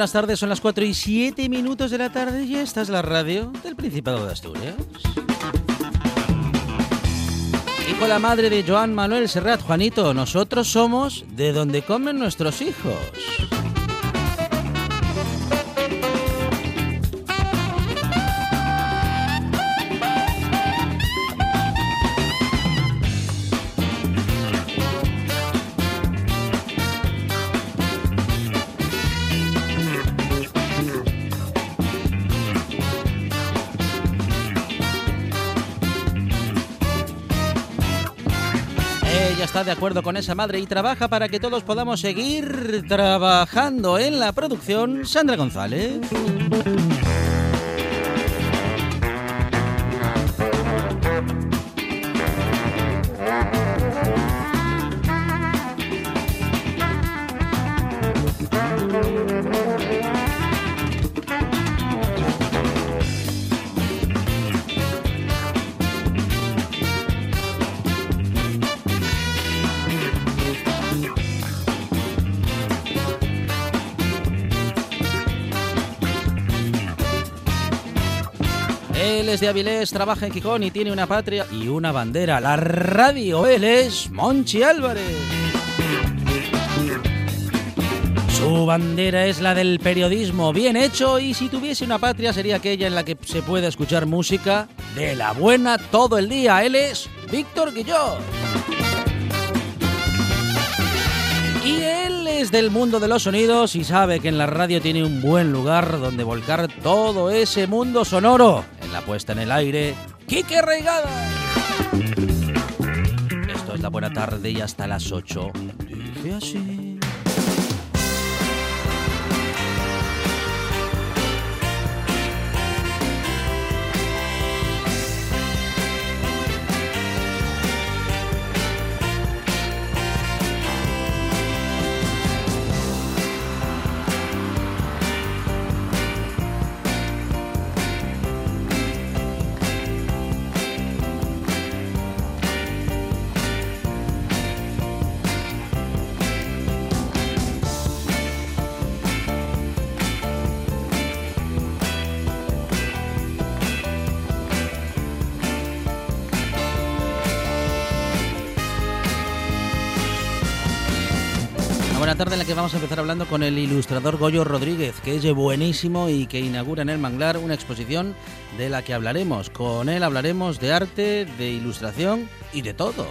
Buenas tardes. Son las 4 y 7 minutos de la tarde y esta es la radio del Principado de Asturias. Y con la madre de Joan Manuel Serrat, Juanito, nosotros somos de donde comen nuestros hijos. De acuerdo con esa madre y trabaja para que todos podamos seguir trabajando en la producción. Sandra González. De Avilés, trabaja en Gijón y tiene una patria y una bandera. La radio, él es Monchi Álvarez. Su bandera es la del periodismo bien hecho y si tuviese una patria sería aquella en la que se puede escuchar música de la buena todo el día. Él es Víctor Guillot. Y él es del mundo de los sonidos y sabe que en la radio tiene un buen lugar donde volcar todo ese mundo sonoro. La puesta en el aire, Quique Reigada. Esto es la buena tarde y hasta las 8. Dice así. Una tarde en la que vamos a empezar hablando con el ilustrador Goyo Rodríguez, que es buenísimo y que inaugura en el Manglar una exposición de la que hablaremos. Con él hablaremos de arte, de ilustración y de todo.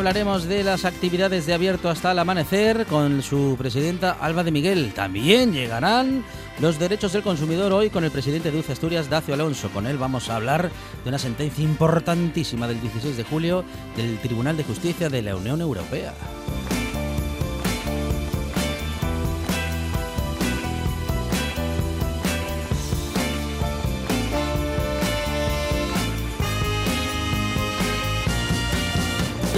Hablaremos de las actividades de abierto hasta el amanecer con su presidenta Alba de Miguel. También llegarán los derechos del consumidor hoy con el presidente de UCE Asturias, Dacio Alonso. Con él vamos a hablar de una sentencia importantísima del 16 de julio del Tribunal de Justicia de la Unión Europea.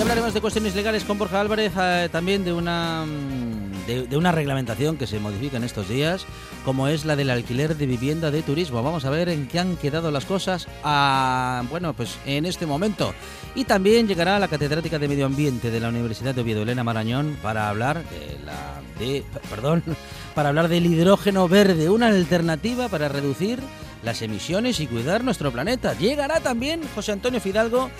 Hablaremos de cuestiones legales con Borja Álvarez, eh, también de una mm, de, una reglamentación que se modifica en estos días, como es la del alquiler de vivienda de turismo. Vamos a ver en qué han quedado las cosas a, bueno, pues en este momento. Y también llegará la catedrática de Medio Ambiente de la Universidad de Oviedo, Elena Marañón, para hablar de la de, perdón, para hablar del hidrógeno verde, una alternativa para reducir las emisiones y cuidar nuestro planeta. Llegará también José Antonio Fidalgo,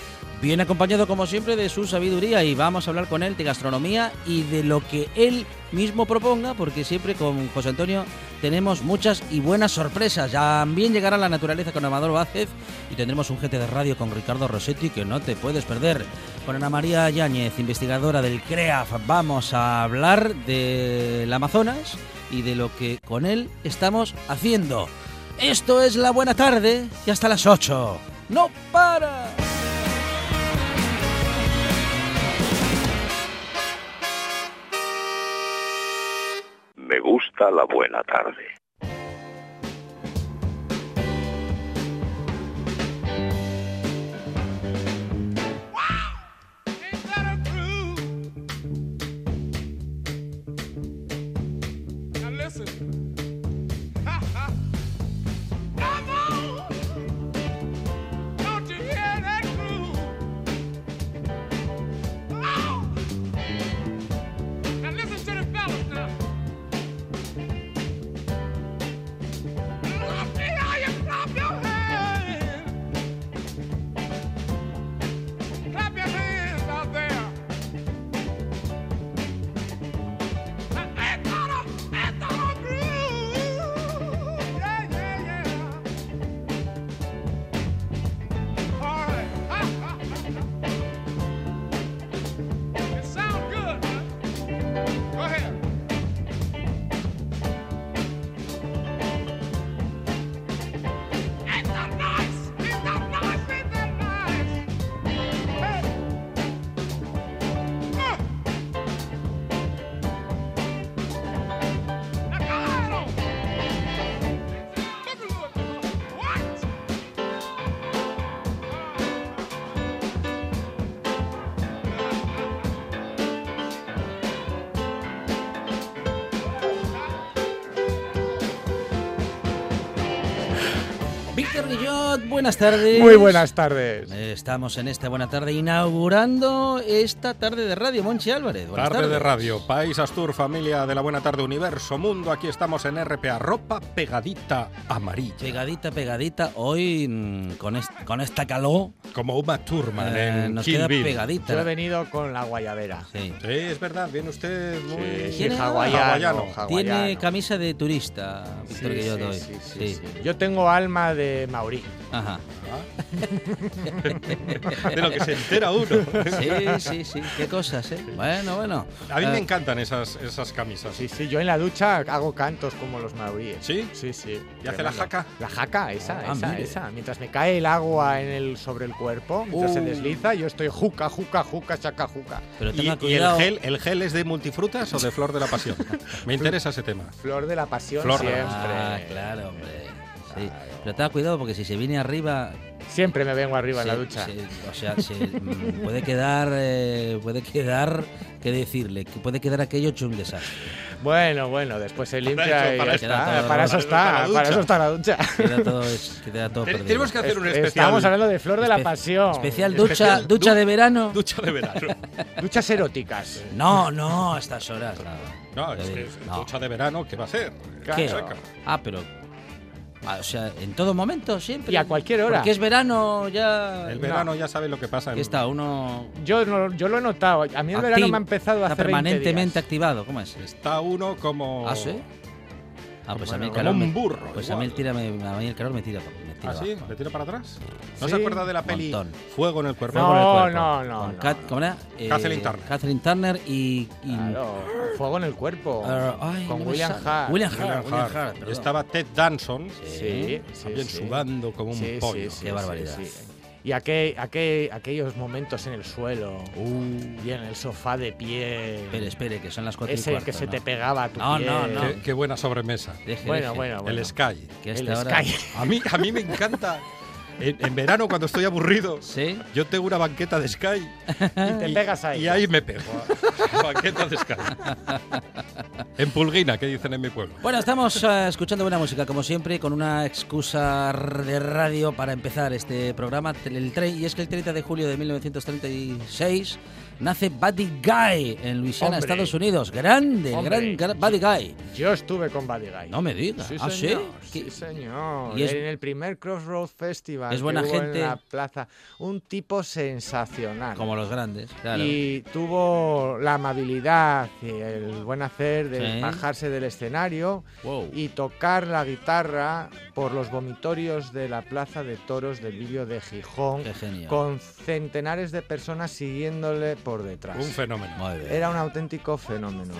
bien acompañado como siempre de su sabiduría y vamos a hablar con él de gastronomía y de lo que él mismo proponga, porque siempre con José Antonio tenemos muchas y buenas sorpresas. También llegará la naturaleza con Amador Vázquez y tendremos un GT de radio con Ricardo Rossetti que no te puedes perder. Con Ana María Yáñez, investigadora del CREAF, vamos a hablar del Amazonas y de lo que con él estamos haciendo. Esto es La Buena Tarde y hasta las 8. ¡No para! Me gusta la buena tarde. Víctor Guillot, buenas tardes. Muy buenas tardes. Estamos en esta buena tarde inaugurando esta tarde de radio. Monchi Álvarez, buenas Tarde de radio, País Astur, familia de la Buena Tarde Universo Mundo. Aquí estamos en RPA, ropa pegadita amarilla. Pegadita, pegadita. Hoy mm, con, est- con esta calor Como Uma Thurman eh, en nos Kill queda Bill. pegadita. Yo he venido con la guayabera. Sí. Sí, es verdad, viene usted muy Sí, sí, ¿Tiene- hawaiano, hawaiano. Tiene camisa de turista, Sí, Víctor sí, sí, Sí. sí. Yo tengo alma de maorí. Ajá. de lo que se entera uno. Sí, sí, sí. Qué cosas, ¿eh? Bueno, bueno. A mí me encantan esas, esas camisas. Sí, sí, yo en la ducha hago cantos como los maoríes. ¿Sí? Sí, sí. ¿Y hace la jaca? La jaca, esa, Ah, esa, mire. esa. Mientras me cae el agua en el, sobre el cuerpo, mientras se Uh. desliza, yo estoy juca, juca, juca, chaca, juca. Pero ¿Y, y el, gel, el gel es de multifrutas o de flor de la pasión? Me interesa ese tema. Flor de la pasión Flor siempre. Ah, claro, hombre. Sí. Claro. Pero tenga cuidado porque si se viene arriba. Siempre me vengo arriba en la ducha. se- o sea, se, mm, puede quedar. eh, puede quedar. ¿Qué decirle? Que puede quedar aquello hecho un desastre. Bueno, bueno, después se limpia eso, y para eso, está. para eso está para eso está la ducha. Queda todo, es- queda todo Te- perdido. Tenemos que hacer un Es- especial. Estamos hablando de Flor de la Pasión. Especial ducha, Especial ducha du- de verano. Ducha de verano. Duchas eróticas. No, no, a estas horas. No, No, es que digo, es no. ducha de verano, ¿qué va a ser? ¿Qué? Ah, pero. Ah, o sea, en todo momento, siempre. Y a cualquier hora. Porque es verano ya. El verano ya sabe lo que pasa. en- está uno. Yo, no- yo lo he notado. A mí el verano activo, me ha empezado está hace 20 permanentemente días. activado. ¿Cómo es? Está uno como. Ah, sí. Ah, pues a mí el Como calor. un me- burro, Pues a mí, el tira, me- a mí el calor me tira. Me tira ¿Ah, sí? ¿Le tira para atrás? ¿No Sí. se acuerda de la peli Montón. Fuego en el cuerpo? No, cuerpo. no, no, Con no, Kat- no. ¿Cómo era? Eh, Kathleen Turner. Kathleen Turner y. y- Claro, fuego en el cuerpo. Ah, ay, con no me William. Hart. William Hart. William William Hart. Hart, Y perdón. estaba Ted Danson, Sí, sí, también sí. sudando como un Sí, pollo. sí, sí, Qué sí, barbaridad. Y aquel, aquel- aquellos momentos en el suelo Uh, y en el sofá de pie. espere, espere, que son las cuatro y ese cuarto, que se ¿no? te pegaba a tu No, pie. no, no. Qué, qué buena sobremesa. Deje, Bueno, deje. bueno, bueno. El Sky. Que El Sky. A mí, a mí me encanta En, en verano, cuando estoy aburrido, ¿Sí? yo tengo una banqueta de Sky. Y te pegas ahí. Y ahí me pego. banqueta de Sky. En Pulguina, que dicen en mi pueblo. Bueno, estamos eh, escuchando buena música, como siempre, con una excusa de radio para empezar este programa. El tre- y es que el 30 de julio de 1936 nace Buddy Guy en Luisiana, Hombre. Estados Unidos. Grande, Hombre. gran, gran Buddy Guy. Yo estuve con Buddy Guy. No me digas. Sí, ¿Ah, sí? señor. ¿Qué- Sí, señor. Y es- En el primer Crossroads Festival Es buena que hubo gente. en la plaza. Un tipo sensacional. Como los grandes, claro. Y tuvo la amabilidad y el buen hacer de Sí. bajarse del escenario Wow. y tocar la guitarra por los vomitorios de la Plaza de Toros del vídeo de Gijón, Qué con centenares de personas siguiéndole por detrás. Un fenómeno. Era un auténtico fenómeno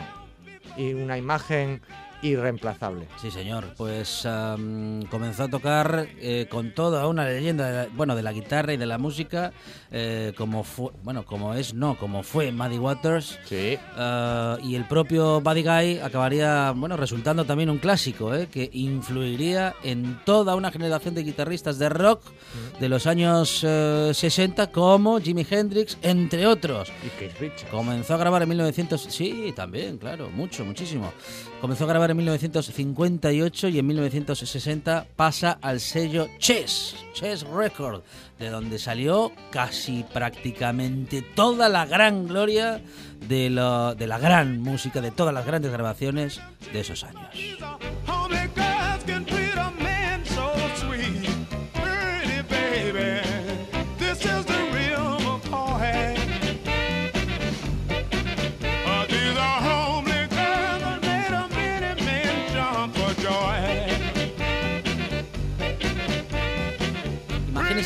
y una imagen irreemplazable. Sí, señor. Pues am, comenzó a tocar eh, con toda una leyenda, de la- bueno, de la guitarra y de la música, eh, como fue, bueno, como es, no, como fue Muddy Waters. Sí. Ah, y el propio Buddy Guy acabaría, bueno, resultando también un clásico, ¿eh? que influiría en toda una generación de guitarristas de rock de los años eh, 60, como Jimi Hendrix, entre otros. Y Keith Richards. Comenzó a grabar en 1900... Sí, también, claro, mucho, muchísimo. Comenzó a grabar en 1958 y en 1960 pasa al sello Chess, Chess Record, de donde salió casi prácticamente toda la gran gloria de, de la gran música, de todas las grandes grabaciones de esos años.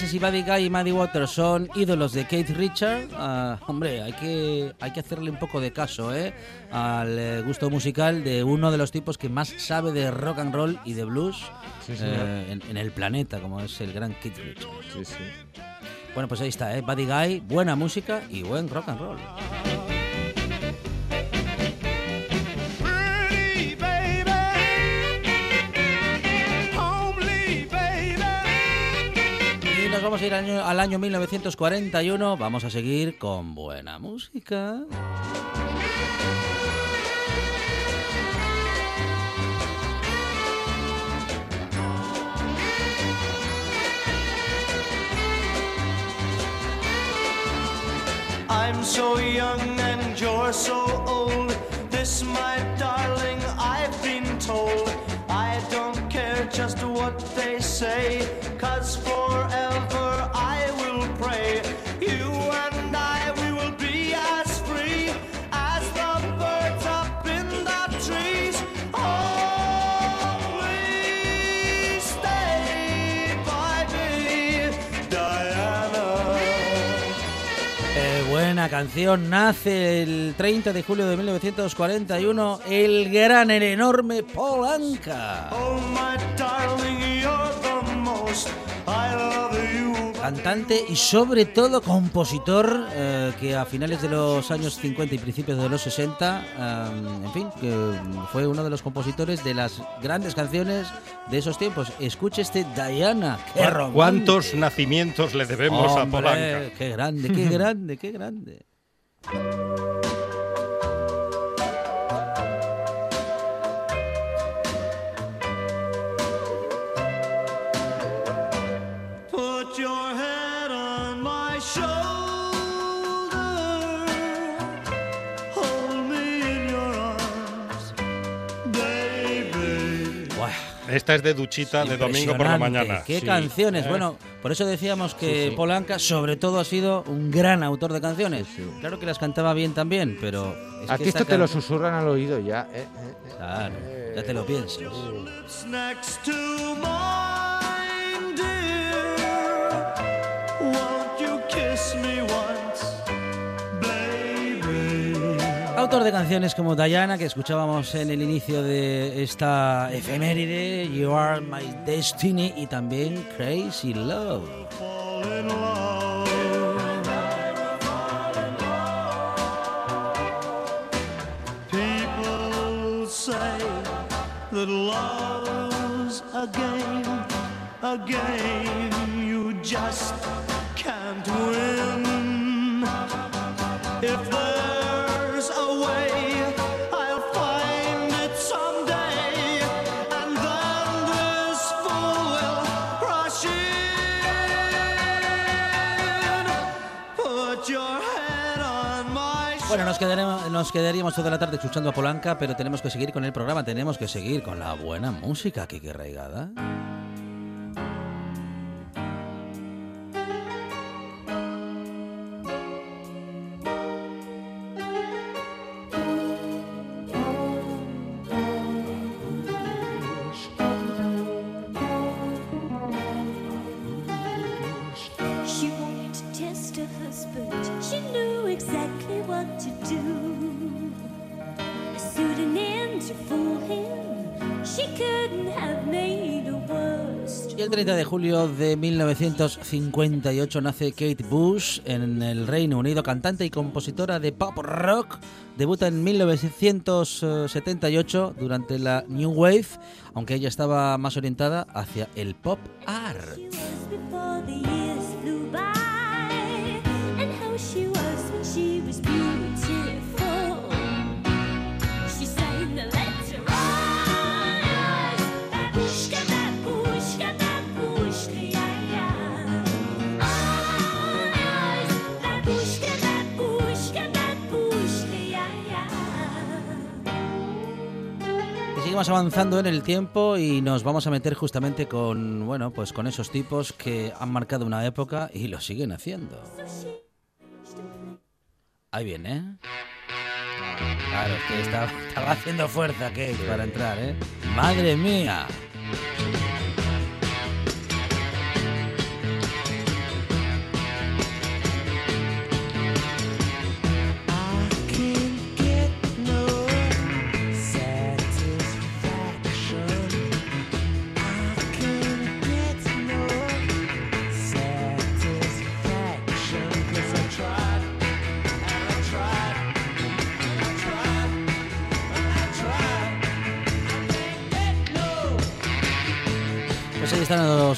Si Buddy Guy y Maddie Waters son ídolos de Keith Richard. ah, hombre, hay que, hay que hacerle un poco de caso ¿eh? al eh, gusto musical de uno de los tipos que más sabe de rock and roll y de blues Sí, eh, en, en el planeta, como es el gran Keith Richard. Sí, sí. Bueno, pues ahí está, ¿eh? Buddy Guy, buena música y buen rock and roll. Vamos a ir al año, al año 1941. Vamos a seguir con buena música. I'm so young and you're so old. This, my darling, I've been told. I don't care just what they say, cause forever buena canción, nace el 30 de julio de 1941 el gran, el enorme Paul Anka. Oh, my darling, you're the most. Cantante y sobre todo compositor eh, que a finales de los años 50 y principios de los 60, eh, en fin, que fue uno de los compositores de las grandes canciones de esos tiempos. Escuche este Diana. qué. ¿Cuántos nacimientos le debemos a Polanca? Qué grande, qué grande, qué grande. Esta es de duchita de domingo por la mañana. Qué Sí. canciones. Eh, Bueno, por eso decíamos que Sí, sí. Polanca, sobre todo, ha sido un gran autor de canciones. Sí, sí. Claro que las cantaba bien también, pero. Es Aquí que esto te lo susurran al oído ya. eh, eh, eh. Claro, ya te lo piensas. Autor de canciones como Diana, que escuchábamos en el inicio de esta efeméride, You Are My Destiny, y también Crazy Love. That love's a game, you just can't win. Bueno, nos, quedaremos, nos quedaríamos toda la tarde escuchando a Polanca, pero tenemos que seguir con el programa, tenemos que seguir con la buena música, Kike Reigada. Julio de 1958 nace Kate Bush en el Reino Unido, cantante y compositora de pop rock. Debuta en 1978 durante la New Wave, aunque ella estaba más orientada hacia el pop art. Seguimos avanzando en el tiempo y nos vamos a meter justamente con, bueno, pues con esos tipos que han marcado una época y lo siguen haciendo. Ahí viene, ¿eh? Que estaba, haciendo fuerza Kate para entrar, ¿eh? ¡Madre mía!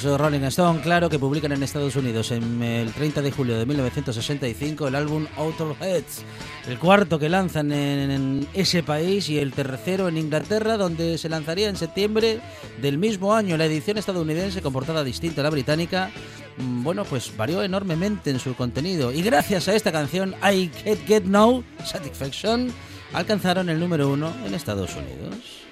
Los Rolling Stone, claro, que publican en Estados Unidos en el 30 de julio de 1965 el álbum Outer Heads, el cuarto que lanzan en, ese país y el tercero en Inglaterra, donde se lanzaría en septiembre del mismo año. La edición estadounidense, con portada distinta a la británica, mm, bueno, pues varió enormemente en su contenido. Y gracias a esta canción, I Can't Get No Satisfaction, alcanzaron el número uno en Estados Unidos.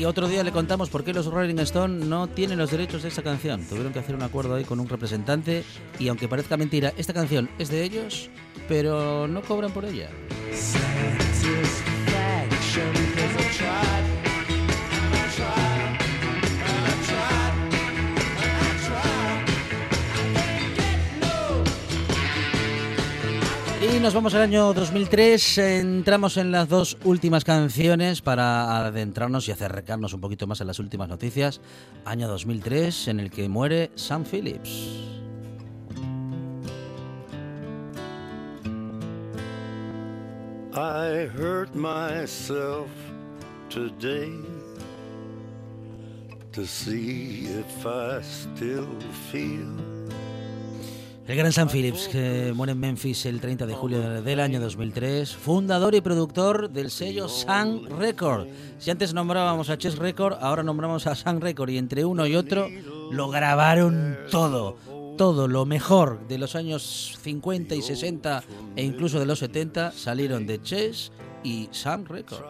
Y otro día le contamos por qué los Rolling Stone no tienen los derechos de esta canción. Tuvieron que hacer un acuerdo ahí con un representante y aunque parezca mentira, esta canción es de ellos, pero no cobran por ella. Y nos vamos al año 2003, entramos en las dos últimas canciones para adentrarnos y acercarnos un poquito más a las últimas noticias. Año 2003 en el que muere Sam Phillips. I hurt myself today to see if I still feel. El gran Sam Phillips, que muere en Memphis el 30 de julio del año 2003, fundador y productor del sello Sun Record. Si antes nombrábamos a Chess Record, ahora nombramos a Sun Record y entre uno y otro lo grabaron todo. Todo lo mejor de los años 50 y 60 e incluso de los 70 salieron de Chess y Sun Record.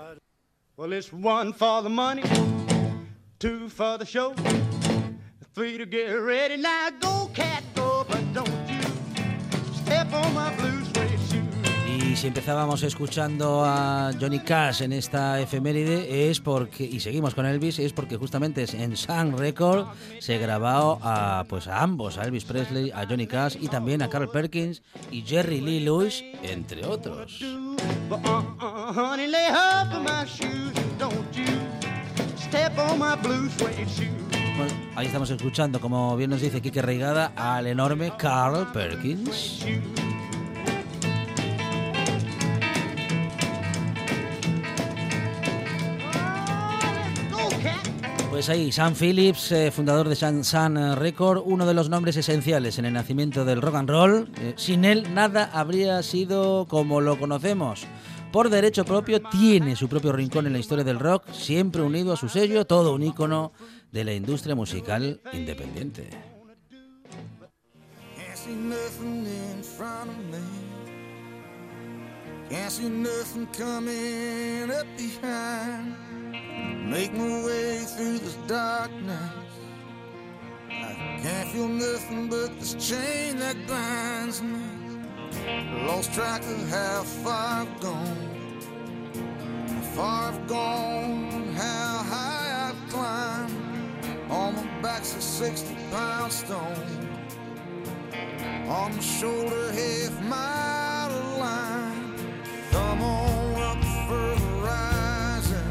Well, it's one for the money, two for the show, three to get ready. Now go, cat, go, but Y si empezábamos escuchando a Johnny Cash en esta efeméride es porque y seguimos con Elvis es porque justamente en Sun Record se grabó a pues a ambos, a Elvis Presley, a Johnny Cash y también a Carl Perkins y Jerry Lee Lewis entre otros. Ahí estamos escuchando, como bien nos dice Quique Reigada, al enorme Carl Perkins. Pues ahí, Sam Phillips, eh, fundador de San, San eh, Record, uno de los nombres esenciales en el nacimiento del rock and roll. Eh, sin él nada habría sido como lo conocemos. Por derecho propio tiene su propio rincón en la historia del rock, siempre unido a su sello, todo un ícono de la industria musical independiente. Can't see nothing coming up behind. Make my way through this darkness. I can't feel nothing but this chain that binds me. Lost track of how far I've gone. How far I've gone, back's a 60 pound stone. On my shoulder, half mile of line. Come on up for the rising.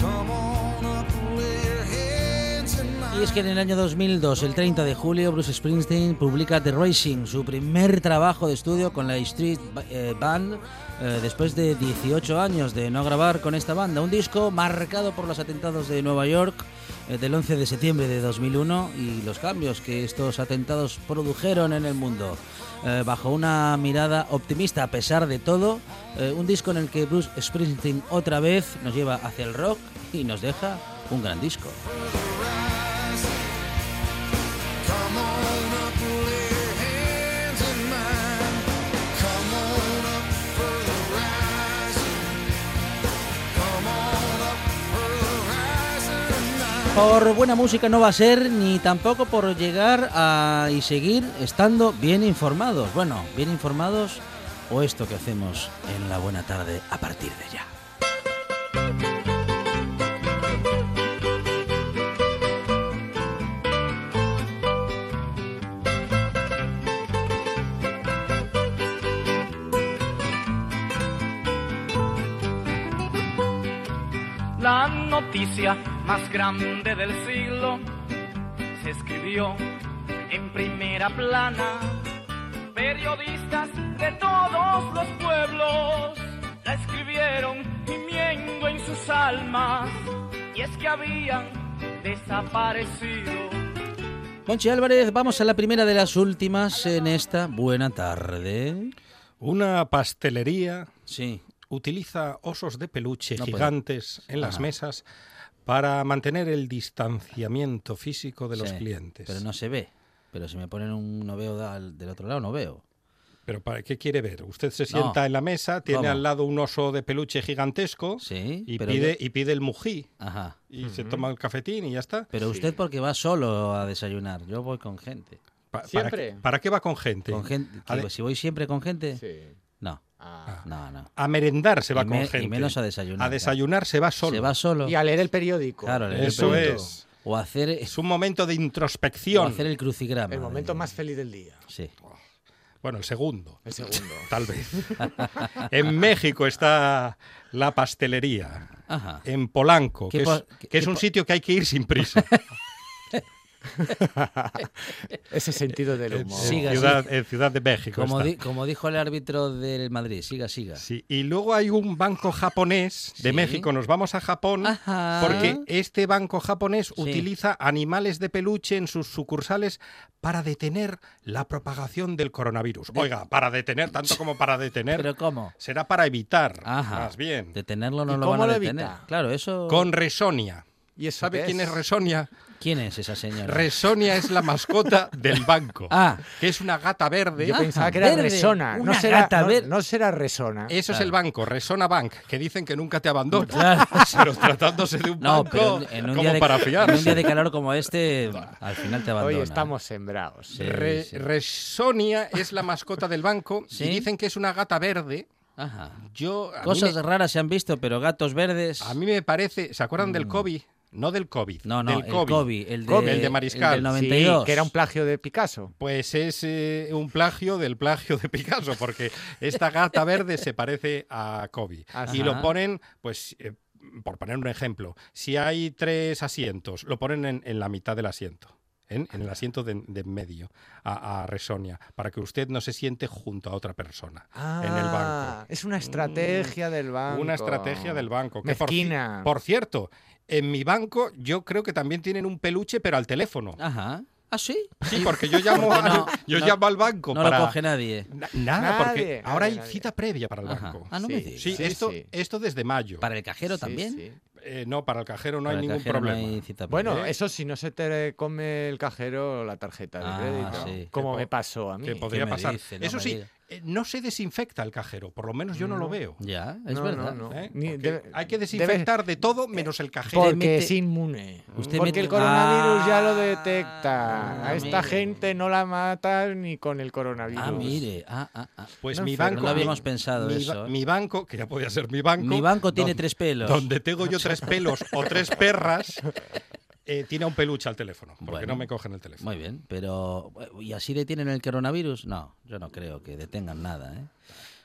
Come on up, lay your hands in mine. Y es que en el año 2002, el 30 de julio, Bruce Springsteen publica The Racing, su primer trabajo de estudio con la Street eh, Band, eh, después de 18 años de no grabar con esta banda. Un disco marcado por los atentados de Nueva York del 11 de septiembre de 2001 y los cambios que estos atentados produjeron en el mundo. Eh, bajo una mirada optimista a pesar de todo, eh, un disco en el que Bruce Springsteen otra vez nos lleva hacia el rock y nos deja un gran disco. Por buena música no va a ser ni tampoco por llegar a y seguir estando bien informados. Bueno, bien informados o esto que hacemos en la buena tarde a partir de ya. Noticia más grande del siglo se escribió en primera plana. Periodistas de todos los pueblos la escribieron gimiendo en sus almas. Y es que habían desaparecido. Monchi Álvarez, vamos a la primera de las últimas en esta buena tarde. Una pastelería Sí, utiliza osos de peluche No puede. gigantes en las Ajá. mesas para mantener el distanciamiento físico de los sí, clientes. Pero no se ve. Pero si me ponen un no veo del otro lado, no veo. ¿Pero para qué quiere ver? Usted se No. sienta en la mesa, tiene ¿Cómo? al lado un oso de peluche gigantesco Sí, y, pide, yo- y pide el mují Ajá. y se toma el cafetín y ya está. Pero usted porque va solo a desayunar. Yo voy con gente. Pa- ¿Para, ¿Siempre? qué- para qué va con gente? Con gente si voy siempre con gente, Sí. No. Ah. No, no. a merendar se va Y con me- y gente. menos a desayunar, A desayunar se va solo. Se va solo. Y a leer el periódico. Claro, leer el Eso periódico. es. O hacer, Es un momento de o introspección. hacer el crucigrama. El momento más feliz del día. Sí. Bueno, el segundo, El segundo. tal vez. en México está la pastelería. Ajá. En Polanco, ¿Qué que, po- es, que es un sitio que hay que ir sin prisa. Ese sentido del en, humor. Siga, ciudad, en Ciudad de México. Como, di- como dijo el árbitro del Madrid, siga, siga. Sí, y luego hay un banco japonés de Sí. México. Nos vamos a Japón Ajá. porque este banco japonés Sí. utiliza animales de peluche en sus sucursales para detener la propagación del coronavirus. Oiga, para detener, tanto como para detener, ¿Pero cómo? será para evitar, Ajá. más bien. Detenerlo no ¿Y lo van a detener. evita? Claro, eso... Con Resonia. ¿Y eso ¿Sabe quién es Resonia? ¿Quién es esa señora? Resonia es la mascota del banco, Ah, que es una gata verde. Yo Ah, pensaba que era verde. Resona. Una no, será, gata no- verde. no será Resona. Eso es el banco, Resona Bank, que dicen que nunca te abandona. Claro. Pero tratándose de un no, banco, pero en, un como día de, para en un día de calor como este, al final te abandona. Hoy estamos sembrados. Sí, Re- sí. Resonia es la mascota del banco ¿Sí? y dicen que es una gata verde. Ajá. Yo, Cosas me- raras se han visto, pero gatos verdes... A mí me parece, ¿se acuerdan del COVID? No del COVID, Mm. No, no, del el COVID. COVID, el de, COVID, el de Mariscal. el del Sí, 92. que era un plagio de Picasso. Pues es eh, un plagio del plagio de Picasso, porque esta gata verde se parece a Kobe. Ajá. Y lo ponen, pues, eh, por poner un ejemplo, si hay tres asientos, lo ponen en, en la mitad del asiento. en, en el asiento de, de en medio a, a Resonia, para que usted no se siente junto a otra persona en el Ah, banco. Es una estrategia del banco. Una estrategia del banco. Que por, por cierto, en mi banco yo creo que también tienen un peluche, pero al teléfono. Ajá. ¿Ah, sí? Sí, porque yo llamo, Porque al, no- yo no- llamo al banco No para... lo coge nadie. Na- Nada, Nadie, porque nadie, ahora hay cita previa para el Ajá. banco. Ah, no Sí, me digas. Sí, Sí, esto, sí. esto desde mayo. ¿Para el cajero Sí, también? sí. Eh, no, para el cajero no Para hay ningún cajero no problema. hay cita Bueno, previa. eso si no se te come el cajero la tarjeta de Ah, crédito. sí. Como me pasó a mí. Que podría pasar. dice? No Eso sí, diga. No se desinfecta el cajero, por lo menos yo no, lo veo. Ya, es No, verdad. no, no. ¿eh? Ni- Porque debe- hay que debe- desinfectar de todo menos el cajero. Porque mete- es inmune. Usted Porque mete- el coronavirus ya lo Ah, detecta. A esta mire. gente no la mata ni con el coronavirus. Ah, mire. Ah, ah, ah. Pues No mi banco. No lo habíamos mi- pensado mi, eso, ¿eh? mi banco, que ya podía ser mi banco. Mi banco tiene tres pelos. Donde tengo yo tres pelos o tres perras, eh, tiene un peluche al teléfono, porque Bueno. no me cogen el teléfono. Muy bien, pero ¿y así detienen el coronavirus? No, yo no creo que detengan nada, ¿eh?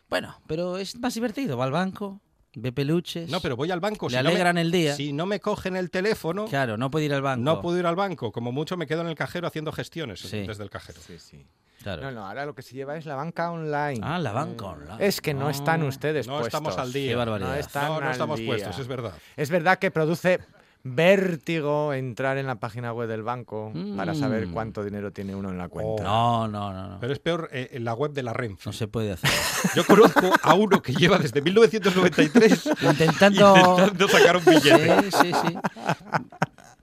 Bueno, pero es más divertido, va al banco, ve peluches. No, pero voy al banco. Le si no me- alegran el día. Si no me cogen el teléfono, Claro, no puede ir al banco. no puedo ir al banco. Como mucho me quedo en el cajero haciendo gestiones Sí. desde el cajero. Sí, sí. Claro. No, no, ahora lo que se lleva es la banca online. Ah, la banca online. Es que no Ah. están ustedes No puestos. estamos al día. Qué barbaridad. No están No, no al estamos día. puestos, es verdad. Es verdad que produce vértigo entrar en la página web del banco para saber Mm. cuánto dinero tiene uno en la cuenta. No, no, no, no. Pero es peor eh, en la web de la Renfe. No se puede hacer. Yo conozco a uno que lleva desde 1993 Intentando... intentando sacar un billete. Sí, sí, sí.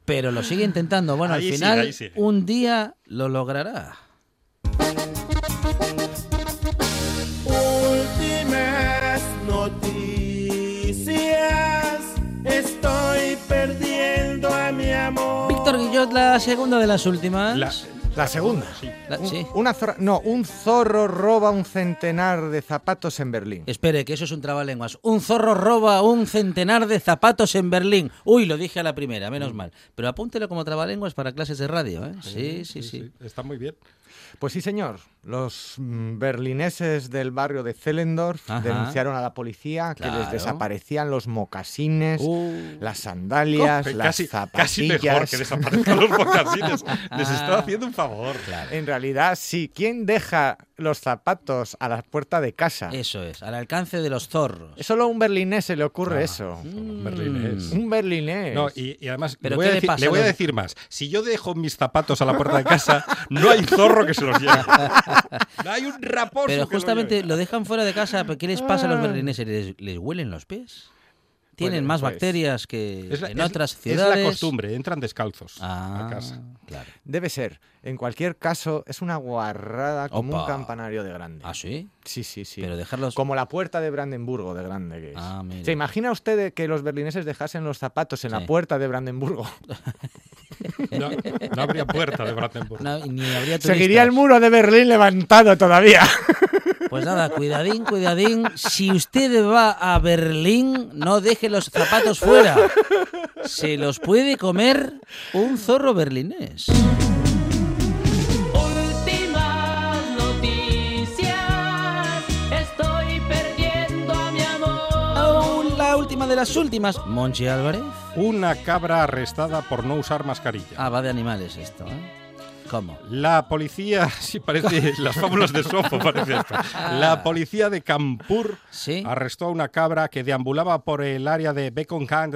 Pero lo sigue intentando. Bueno, Ahí al final, un día lo logrará. Guillot, la segunda de las últimas. La- La segunda. Sí. La- Un- sí. Una zorra- no, un zorro roba un centenar de zapatos en Berlín. Espere, que eso es un trabalenguas. Un zorro roba un centenar de zapatos en Berlín. Uy, lo dije a la primera, menos Mm. mal. Pero apúntelo como trabalenguas para clases de radio, ¿eh? Sí, sí, sí. Está muy bien. Pues sí, señor. Los mm, berlineses del barrio de Zellendorf Ajá. denunciaron a la policía que les Claro. desaparecían los mocasines, Uh. las sandalias, Casi- las casi, zapatillas. casi mejor que desaparezcan los mocasines. Les está haciendo un favor. En realidad, sí. ¿Quién deja los zapatos a la puerta de casa? Eso es, al alcance de los zorros. Solo a un berlinés se le ocurre Ah, eso. Los berlinés. Un berlinés. No, y, y además, ¿Pero le voy, qué a le decir, pasa le voy a a los- decir más. Si yo dejo mis zapatos a la puerta de casa, no hay zorro que se los lleve. No hay un raposo Pero que lo justamente lleve. lo dejan fuera de casa. ¿pero ¿Qué les pasa a los berlineses? ¿Les, les huelen los pies? Tienen más pues- bacterias que Es la, en es- otras es ciudades. la costumbre, entran descalzos Ah, a casa. claro. Debe ser. En cualquier caso, es una guarrada como Opa. un campanario de grande. ¿Ah, sí? Sí, sí, sí. Pero dejarlos... Como la puerta de Brandenburgo de grande que es. Ah, mira. ¿Se imagina usted que los berlineses dejasen los zapatos en Sí. la puerta de Brandenburgo? No, no habría puerta de Brandenburg. No, ni habría Seguiría el muro de Berlín levantado todavía. Pues nada, cuidadín, cuidadín. Si usted va a Berlín, no deje los zapatos fuera. Se los puede comer un zorro berlinés. Últimas noticias. Estoy perdiendo a mi amor. Aún la última de las últimas. Monchi Álvarez. Una cabra arrestada por no usar mascarilla. Ah, va de animales esto, ¿eh? ¿Cómo? La policía, sí parece las fábulas de Sofo, parece esto. La policía de Kanpur Sí. arrestó a una cabra que deambulaba por el área de Bekonkan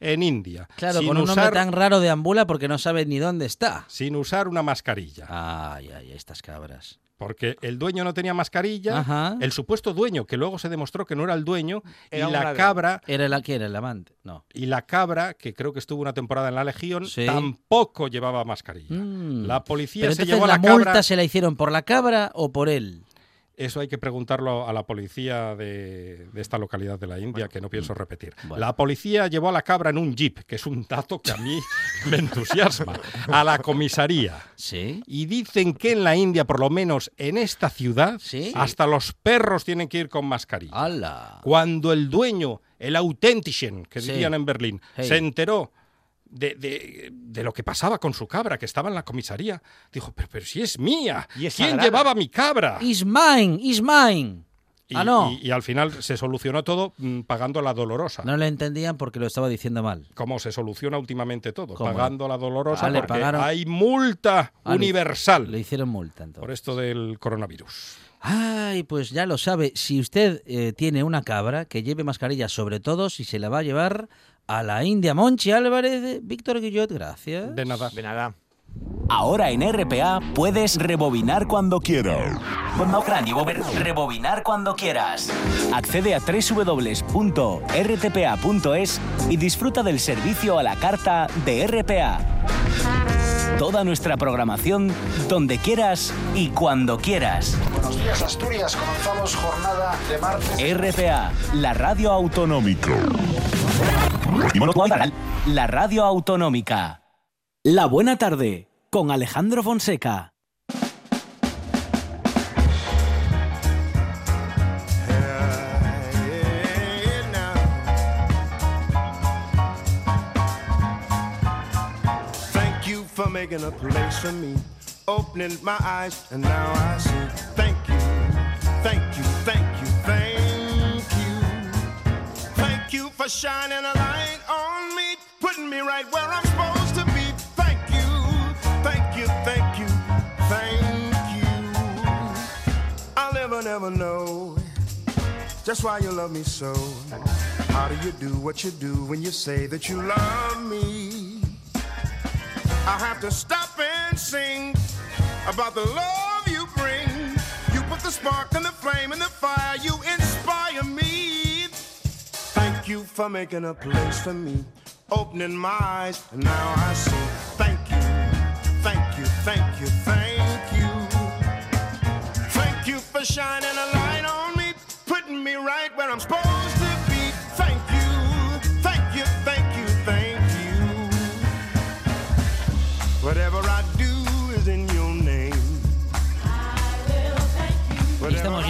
en India. Claro, sin con un nombre usar, tan raro de ambula porque no sabe ni dónde está. sin usar una mascarilla. Ay, ay, estas cabras. Porque el dueño no tenía mascarilla, Ajá. el supuesto dueño, que luego se demostró que no era el dueño, Era y la cabra ¿Era la que era el amante? No. y la cabra, que creo que estuvo una temporada en la Legión, Sí. tampoco llevaba mascarilla. Mm. La policía Pero se llevó a la, la, cabra. multa se la hicieron por la cabra o por él. Eso hay que preguntarlo a la policía de, de esta localidad de la India, que no pienso repetir. Bueno. La policía llevó a la cabra en un jeep, que es un dato que a mí me entusiasma, a la comisaría. Sí. Y dicen que en la India, por lo menos en esta ciudad, Sí. hasta los perros tienen que ir con mascarilla. ¡Hala! Cuando el dueño, el Authentischen, que Sí. dirían en Berlín, Hey. se enteró de, de- de lo que pasaba con su cabra, que estaba en la comisaría, dijo, pero, pero si es mía, Y es ¿quién sagrada. llevaba mi cabra? Is mine, is mine. Y, Ah, no. y- y al final se solucionó todo mm, pagando la dolorosa. No le entendían porque lo estaba diciendo mal. Como se soluciona últimamente todo, ¿Cómo? pagando la dolorosa Ah, porque pagaron- hay multa Ah, universal Le hicieron multa entonces. por esto del coronavirus. Ay, pues ya lo sabe. Si usted eh, tiene una cabra, que lleve mascarilla, sobre todo si se la va a llevar a la India. Monchi Álvarez, Víctor Guillot, gracias. De nada. De nada. Ahora en RPA puedes rebobinar cuando quieras. Rebobinar cuando quieras. Accede a www.rtpa.es y disfruta del servicio a la carta de RPA. Toda nuestra programación donde quieras y cuando quieras. Buenos días, Asturias. Comenzamos jornada de martes. RPA, la radio autonómica. La radio autonómica. La buena tarde con Alejandro Fonseca. Thank you for making a place for me, opening my eyes, and now I see. Thank you, thank you, thank you, for shining a light on me, putting me right where I'm supposed to be. Thank you, thank you, thank you, thank you. I'll never, never know just why you love me so. How do you do what you do when you say that you love me? I have to stop and sing about the love you bring. You put the spark and the flame and the fire. You inspire me. You for making a place for me, opening my eyes, and now I see. Thank you, thank you, thank you, thank you. Thank you for shining a light on me, putting me right where I'm supposed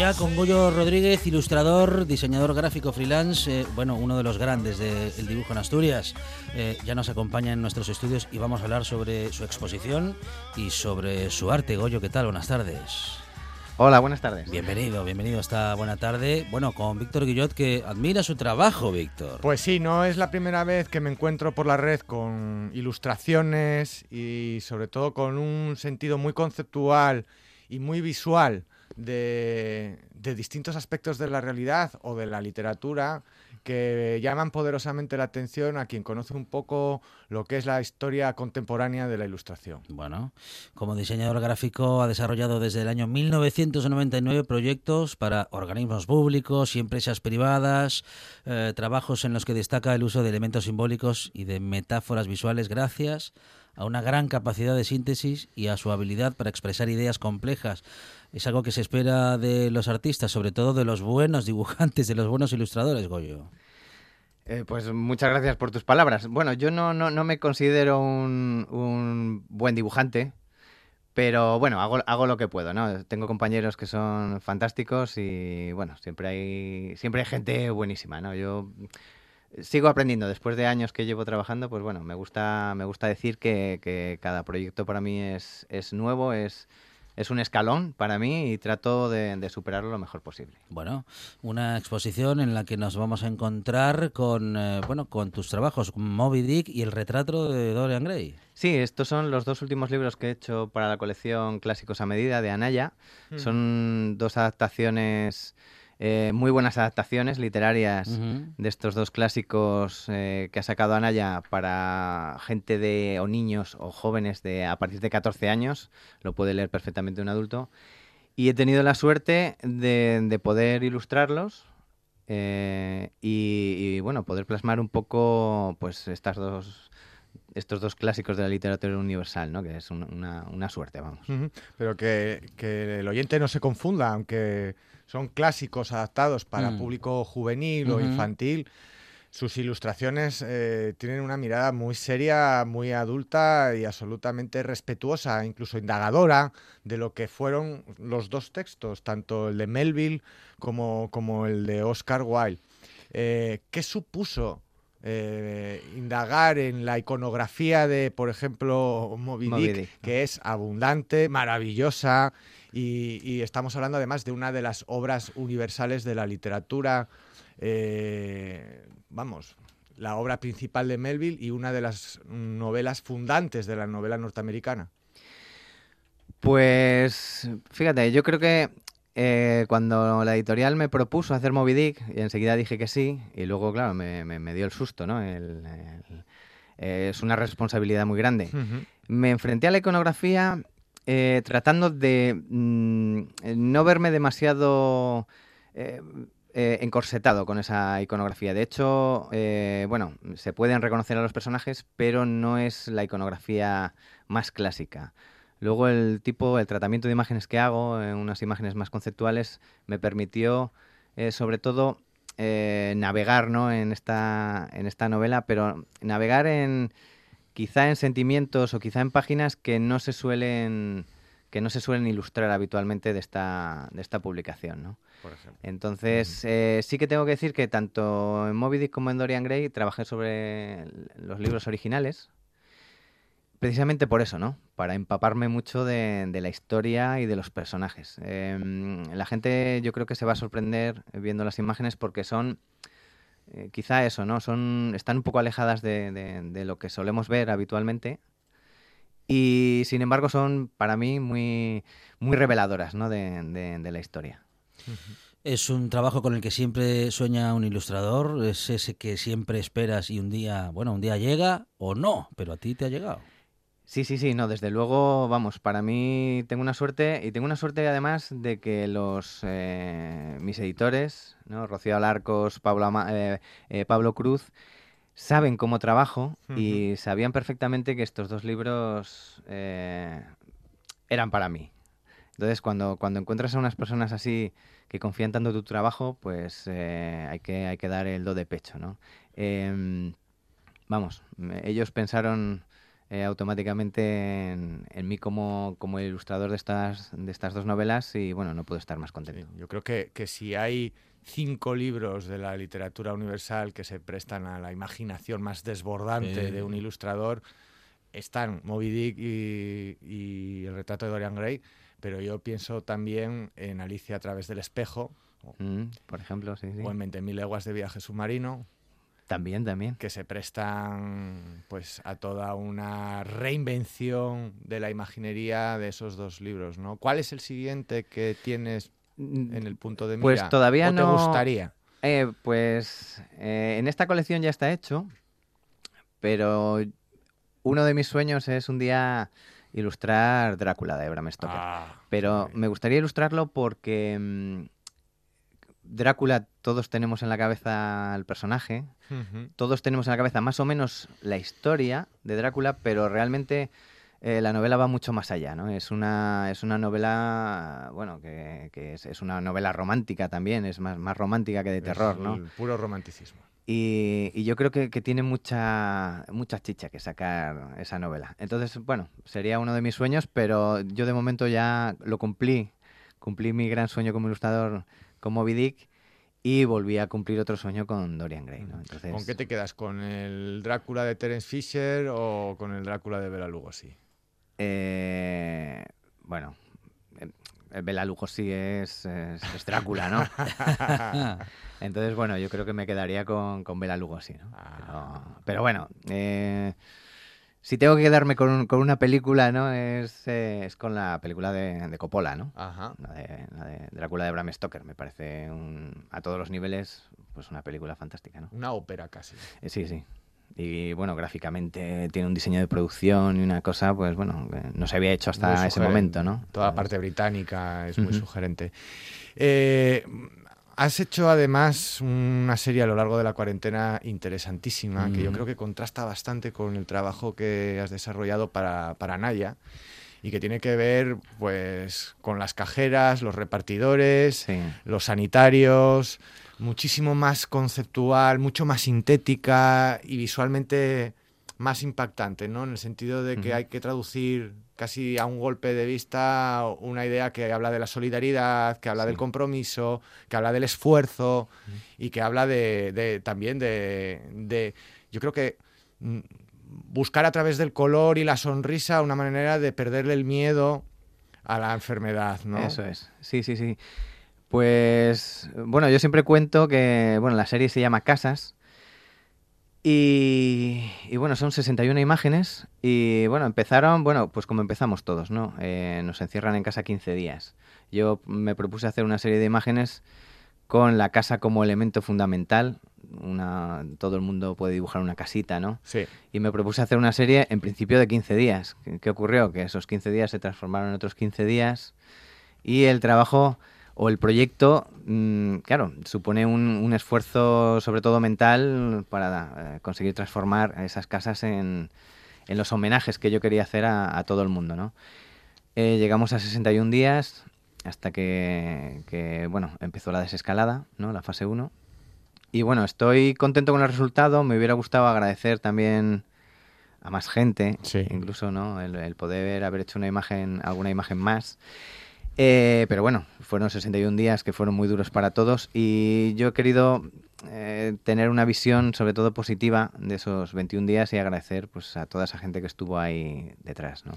ya con Goyo Rodríguez, ilustrador, diseñador gráfico freelance, eh, bueno, uno de los grandes del dibujo en Asturias. Eh, ya nos acompaña en nuestros estudios y vamos a hablar sobre su exposición y sobre su arte. Goyo, ¿qué tal? Buenas tardes. Hola, buenas tardes. Bienvenido, bienvenido a esta buena tarde. Bueno, con Víctor Guillot, que admira su trabajo, Víctor. Pues sí, no es la primera vez que me encuentro por la red con ilustraciones y sobre todo con un sentido muy conceptual y muy visual de, distintos aspectos de la realidad o de la literatura que llaman poderosamente la atención a quien conoce un poco lo que es la historia contemporánea de la ilustración. Bueno, como diseñador gráfico ha desarrollado desde el año 1999 proyectos para organismos públicos y empresas privadas, eh, trabajos en los que destaca el uso de elementos simbólicos y de metáforas visuales gracias una gran capacidad de síntesis y a su habilidad para expresar ideas complejas. Es algo que se espera de los artistas, sobre todo de los buenos dibujantes, de los buenos ilustradores, Goyo. Eh, pues muchas gracias por tus palabras. Bueno, yo no, no, no me considero un, un buen dibujante, pero bueno, hago, hago lo que puedo, ¿no? Tengo compañeros que son fantásticos y bueno, siempre hay, siempre hay gente buenísima, ¿no? Yo sigo aprendiendo después de años que llevo trabajando, pues bueno, me gusta, me gusta decir que, que cada proyecto para mí es, es nuevo, es, es un escalón para mí y trato de, de superarlo lo mejor posible. Bueno, una exposición en la que nos vamos a encontrar con, eh, bueno, con tus trabajos, Moby Dick y el retrato de Dorian Gray. Sí, estos son los dos últimos libros que he hecho para la colección Clásicos a Medida de Anaya. Mm. Son dos adaptaciones, eh, muy buenas adaptaciones literarias de estos dos clásicos eh, que ha sacado Anaya para gente de o niños o jóvenes de a partir de 14 años. Lo puede leer perfectamente un adulto. Y he tenido la suerte de, de poder ilustrarlos eh, y, y, bueno, poder plasmar un poco pues estas dos estos dos clásicos de la literatura universal, ¿no? Que es un- una, una suerte, vamos. Pero que, que el oyente no se confunda, aunque son clásicos adaptados para Mm. público juvenil o infantil, sus ilustraciones eh, tienen una mirada muy seria, muy adulta y absolutamente respetuosa, incluso indagadora, de lo que fueron los dos textos, tanto el de Melville como, como el de Oscar Wilde. Eh, ¿Qué supuso eh, indagar en la iconografía de, por ejemplo, Moby Moby Dick, que es abundante, maravillosa, y, y estamos hablando además de una de las obras universales de la literatura, eh, vamos, la obra principal de Melville y una de las novelas fundantes de la novela norteamericana. Pues fíjate, yo creo que eh, cuando la editorial me propuso hacer Moby Dick, y enseguida dije que sí, y luego, claro, me, me- me dio el susto, ¿no? El- el- eh, es una responsabilidad muy grande. Me enfrenté a la iconografía eh, tratando de mm, no verme demasiado eh, encorsetado con esa iconografía. De hecho, bueno, se pueden reconocer a los personajes, pero no es la iconografía más clásica. Luego el tipo, el tratamiento de imágenes que hago, eh, unas imágenes más conceptuales, me permitió eh, sobre todo eh, navegar ¿no? en, esta, en esta novela, pero navegar en quizá en sentimientos o quizá en páginas que no se suelen que no se suelen ilustrar habitualmente de esta, de esta publicación, ¿no? Por ejemplo. Entonces, eh, sí que tengo que decir que tanto en Moby Dick como en Dorian Gray trabajé sobre los libros originales, precisamente por eso, ¿no? Para empaparme mucho de, la historia y de los personajes. Em, la gente yo creo que se va a sorprender viendo las imágenes porque son, eh, quizá eso, ¿no? Son, están un poco alejadas de, de- de lo que solemos ver habitualmente y sin embargo son para mí muy, muy reveladoras, ¿no? de la historia. Es un trabajo con el que siempre sueña un ilustrador, es ese que siempre esperas y un día, bueno, un día llega o no, pero a ti te ha llegado. Sí, sí, sí, no, desde luego, vamos, para mí tengo una suerte y tengo una suerte además de que los eh, mis editores, ¿no? Rocío Alarcos, Pablo, Ama- eh, eh, Pablo Cruz, saben cómo trabajo y sabían perfectamente que estos dos libros eran para mí. Entonces, cuando, cuando encuentras a unas personas así que confían tanto en tu trabajo, pues hay, que, hay que dar el do de pecho, ¿no? Em, vamos, ellos pensaron eh, automáticamente en, en mí como, como ilustrador de estas, de estas dos novelas y bueno, no puedo estar más contento. Yo creo que, que si hay cinco libros de la literatura universal que se prestan a la imaginación más desbordante Sí. de un ilustrador, están Moby Dick y, y el retrato de Dorian Gray, pero yo pienso también en Alicia a través del espejo, Mm, por ejemplo, sí, sí. o en 20.000 leguas de viaje submarino, También, también. que se prestan pues a toda una reinvención de la imaginería de esos dos libros, ¿no? ¿Cuál es el siguiente que tienes en el punto de mira? Pues todavía ¿O te no. gustaría? Eh, pues eh, en esta colección ya está hecho, pero uno de mis sueños es un día ilustrar Drácula de Bram Stoker. Ah, pero me gustaría ilustrarlo porque mm, Drácula todos tenemos en la cabeza al personaje, Todos tenemos en la cabeza más o menos la historia de Drácula, pero realmente eh, la novela va mucho más allá, ¿no? Es una, es una novela, bueno, que, que es, es una novela romántica también, es más, más romántica que de terror, Es ¿no? el puro romanticismo. Y, y yo creo que, que tiene mucha, mucha chicha que sacar esa novela. Entonces, bueno, sería uno de mis sueños, pero yo de momento ya lo cumplí. Cumplí mi gran sueño como ilustrador con Moby Dick y volví a cumplir otro sueño con Dorian Gray, ¿no? Entonces, ¿Con qué te quedas? ¿Con el Drácula de Terence Fisher o con el Drácula de Bela Lugosi? eh, bueno, eh, Bela Lugosi es, es, es Drácula, ¿no? Entonces, bueno, yo creo que me quedaría con, con Bela Lugosi, ¿no? Pero, pero bueno, eh, si tengo que quedarme con, un- con una película, ¿no? Es, eh, es con la película de, de Coppola, ¿no? Ajá. La de, la de Drácula de Bram Stoker. Me parece un- a todos los niveles pues una película fantástica, ¿no? Una ópera casi. Eh, Sí, sí. Y bueno, gráficamente tiene un diseño de producción y una cosa, pues bueno, no se había hecho hasta ese momento, ¿no? Toda la parte británica es muy sugerente. Eh, has hecho además una serie a lo largo de la cuarentena interesantísima, que yo creo que contrasta bastante con el trabajo que has desarrollado para, para Naya y que tiene que ver pues con las cajeras, los repartidores, los sanitarios, muchísimo más conceptual, mucho más sintética y visualmente más impactante, ¿no? En el sentido de que hay que traducir casi a un golpe de vista una idea que habla de la solidaridad, que habla del compromiso, que habla del esfuerzo y que habla de, de- también de, de- yo creo que mm, buscar a través del color y la sonrisa una manera de perderle el miedo a la enfermedad, ¿no? Eso es, sí, sí, sí. Pues bueno, yo siempre cuento que, bueno, la serie se llama Casas y, y, bueno, son 61 imágenes y bueno, empezaron, bueno, pues como empezamos todos, ¿no? Eh, nos encierran en casa 15 días. Yo me propuse hacer una serie de imágenes con la casa como elemento fundamental. Una, todo el mundo puede dibujar una casita, ¿no? Sí. Y me propuse hacer una serie en principio de 15 días. ¿Qué, qué ocurrió? Que esos 15 días se transformaron en otros 15 días y el trabajo o el proyecto, mm, claro, supone un, un esfuerzo sobre todo mental para eh, conseguir transformar esas casas en, en los homenajes que yo quería hacer a, a todo el mundo, ¿no? Eh, llegamos a 61 días hasta que, que, bueno, empezó la desescalada, ¿no? La fase 1. Y bueno, estoy contento con el resultado. Me hubiera gustado agradecer también a más gente, incluso, ¿no? El, el poder haber hecho una imagen, alguna imagen más. Eh, pero bueno, fueron 61 días que fueron muy duros para todos y yo he querido eh, tener una visión sobre todo positiva de esos 21 días y agradecer pues a toda esa gente que estuvo ahí detrás, ¿no?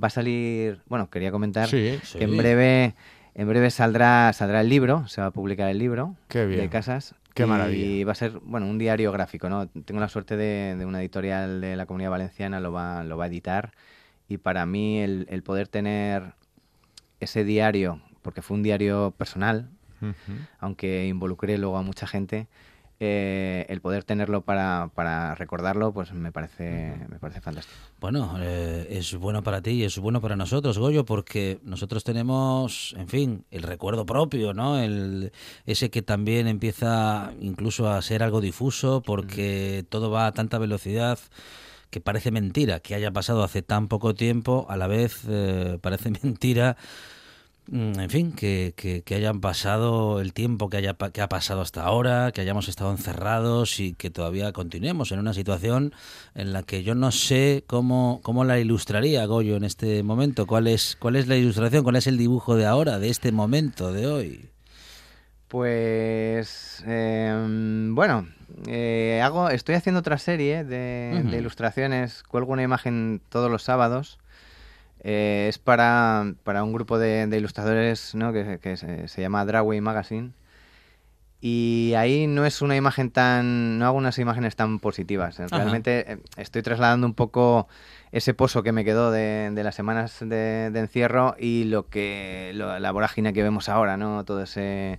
Va a salir, bueno, quería comentar Sí. que en Sí. breve en breve saldrá saldrá el libro, se va a publicar el libro Qué bien. de casas Qué y maravilla. va a ser, bueno, un diario gráfico, ¿no? Tengo la suerte de, de una editorial de la Comunidad Valenciana lo va lo va a editar y para mí el, el poder tener ese diario, porque fue un diario personal, aunque involucré luego a mucha gente, eh, el poder tenerlo para, para recordarlo, pues me parece, me parece fantástico. Bueno, eh, es bueno para ti y es bueno para nosotros, Goyo, porque nosotros tenemos, en fin, el recuerdo propio, ¿no? El, ese que también empieza incluso a ser algo difuso porque todo va a tanta velocidad que parece mentira que haya pasado hace tan poco tiempo, a la vez eh, parece mentira mm, en fin, que, que, que hayan pasado el tiempo que, haya, que ha pasado hasta ahora, que hayamos estado encerrados y que todavía continuemos en una situación en la que yo no sé cómo, cómo la ilustraría Goyo en este momento. ¿Cuál es, ¿Cuál es la ilustración? ¿Cuál es el dibujo de ahora, de este momento, de hoy? Pues eh, bueno, eh, hago, estoy haciendo otra serie de, de ilustraciones. Cuelgo una imagen todos los sábados. Eh, es para, para un grupo de, de ilustradores ¿no? que, que se, se llama Draway Magazine. Y ahí no es una imagen tan. No hago unas imágenes tan positivas. Realmente eh, estoy trasladando un poco ese pozo que me quedó de, de las semanas de, de encierro y lo que. lo- la vorágine que vemos ahora, ¿no? Todo ese.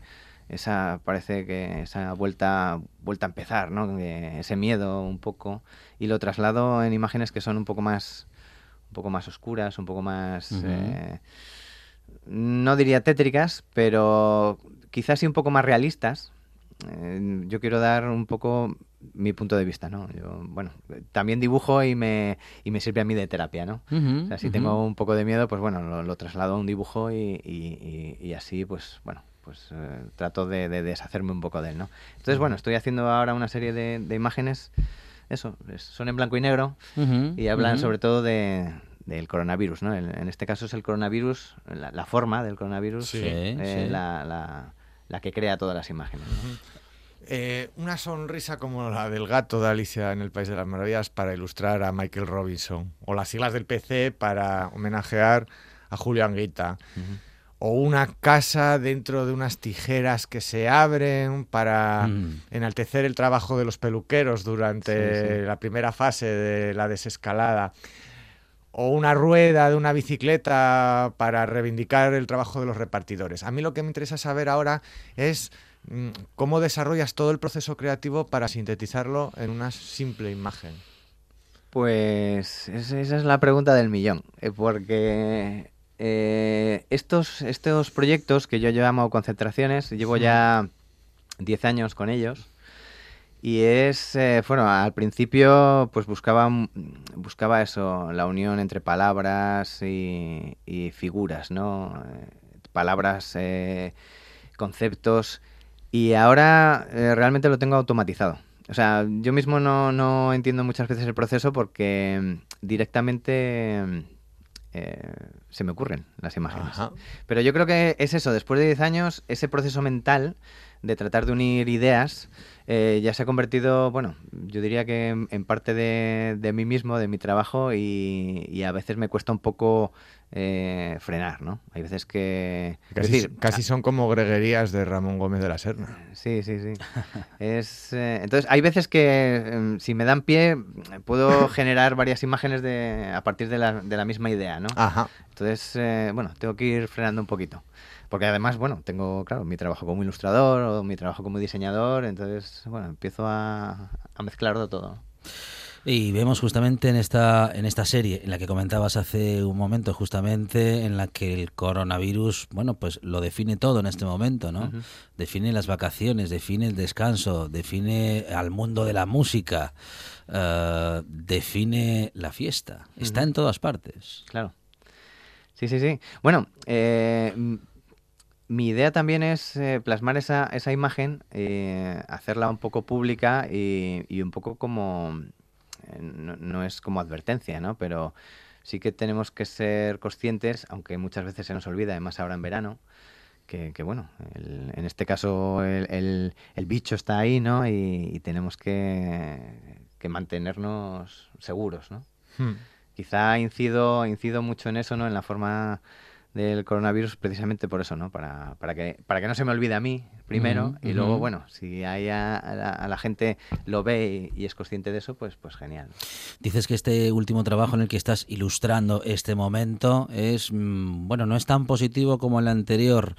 Esa, parece que esa vuelta, vuelta a empezar, ¿no? Ese miedo un poco. Y lo traslado en imágenes que son un poco más. Un poco más oscuras, un poco más. Eh, no diría tétricas, pero quizás sí un poco más realistas. Eh, yo quiero dar un poco mi punto de vista, ¿no? Yo, bueno, también dibujo y me, y me sirve a mí de terapia, ¿no? Ujú, o sea, si tengo un poco de miedo, pues bueno, lo, lo traslado a un dibujo y- y así, pues bueno, pues eh, trato de, de deshacerme un poco de él, ¿no? Entonces, bueno, estoy haciendo ahora una serie de, de imágenes, eso, es- son en blanco y negro Ujú, y hablan ujú. sobre todo de del coronavirus, ¿no? En, en este caso es el coronavirus, la, la forma del coronavirus, Sí, eh, sí. La, la- la que crea todas las imágenes. ¿no? Eh, una sonrisa como la del gato de Alicia en el País de las Maravillas para ilustrar a Michael Robinson. O las siglas del PC para homenajear a Julián Guita. O una casa dentro de unas tijeras que se abren para Mm. enaltecer el trabajo de los peluqueros durante Sí, sí. la primera fase de la desescalada. O una rueda de una bicicleta para reivindicar el trabajo de los repartidores. A mí lo que me interesa saber ahora es mm, cómo desarrollas todo el proceso creativo para sintetizarlo en una simple imagen. Pues es- esa es la pregunta del millón, eh, porque eh, estos, estos proyectos que yo llamo concentraciones, llevo ya 10 años con ellos. Y es, eh, bueno, al principio pues buscaba, mm, buscaba eso, la unión entre palabras y, y figuras, ¿no? Eh, palabras, eh, conceptos, y ahora eh, realmente lo tengo automatizado. O sea, yo mismo no, no entiendo muchas veces el proceso porque mm, directamente mm, eh, se me ocurren las imágenes. Ajá. Pero yo creo que es eso, después de 10 años, ese proceso mental de tratar de unir ideas eh, ya se ha convertido, bueno, yo diría que en, en parte de, de mí mismo, de mi trabajo y, y a veces me cuesta un poco eh, frenar, ¿no? Hay veces que... Casi, decir, casi son como greguerías de Ramón Gómez de la Serna. Sí, sí, sí. Es, eh, entonces, hay veces que em, si me dan pie, puedo generar varias imágenes de, a partir de la, de la misma idea, ¿no? Ajá. Entonces, eh, bueno, tengo que ir frenando un poquito. Porque además, bueno, tengo, claro, mi trabajo como ilustrador o mi trabajo como diseñador, entonces, bueno, empiezo a, a mezclarlo todo. Y vemos justamente en esta, en esta serie, en la que comentabas hace un momento, justamente en la que el coronavirus, bueno, pues lo define todo en este momento, ¿no? Define las vacaciones, define el descanso, define al mundo de la música, eh, define la fiesta. Está en todas partes. Claro. Sí, sí, sí. Bueno, eh, mi idea también es eh, plasmar esa, esa imagen, eh, hacerla un poco pública y, y un poco como, eh, no, no es como advertencia, ¿no? Pero sí que tenemos que ser conscientes, aunque muchas veces se nos olvida, además ahora en verano, que, que, bueno, el- en este caso el, el- el bicho está ahí, ¿no? Y, y tenemos que, que mantenernos seguros, ¿no? Hmm. Quizá incido, incido mucho en eso, ¿no? En la forma del coronavirus precisamente por eso, ¿no? Para, para, que, para que no se me olvide a mí primero Ujú, y luego, ujú. bueno, si ahí a, a la, a la gente lo ve y, y es consciente de eso, pues, pues genial. Dices que este último trabajo en el que estás ilustrando este momento es, mm, bueno, no es tan positivo como el anterior.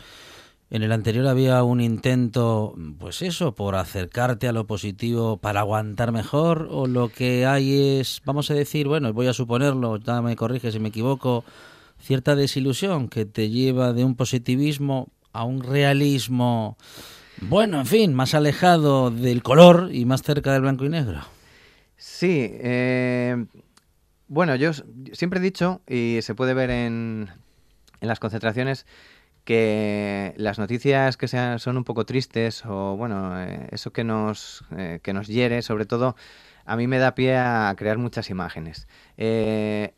En el anterior había un intento, pues eso, por acercarte a lo positivo para aguantar mejor, o lo que hay es, vamos a decir, bueno, voy a suponerlo, ya me corrige si me equivoco, cierta desilusión que te lleva de un positivismo a un realismo, bueno, en fin, más alejado del color y más cerca del blanco y negro. Sí, eh, bueno, yo siempre he dicho, y se puede ver en, en las concentraciones, que las noticias que sean, son un poco tristes o, bueno, eh, eso que nos, eh, que nos hiere, sobre todo, a mí me da pie a crear muchas imágenes. Eh,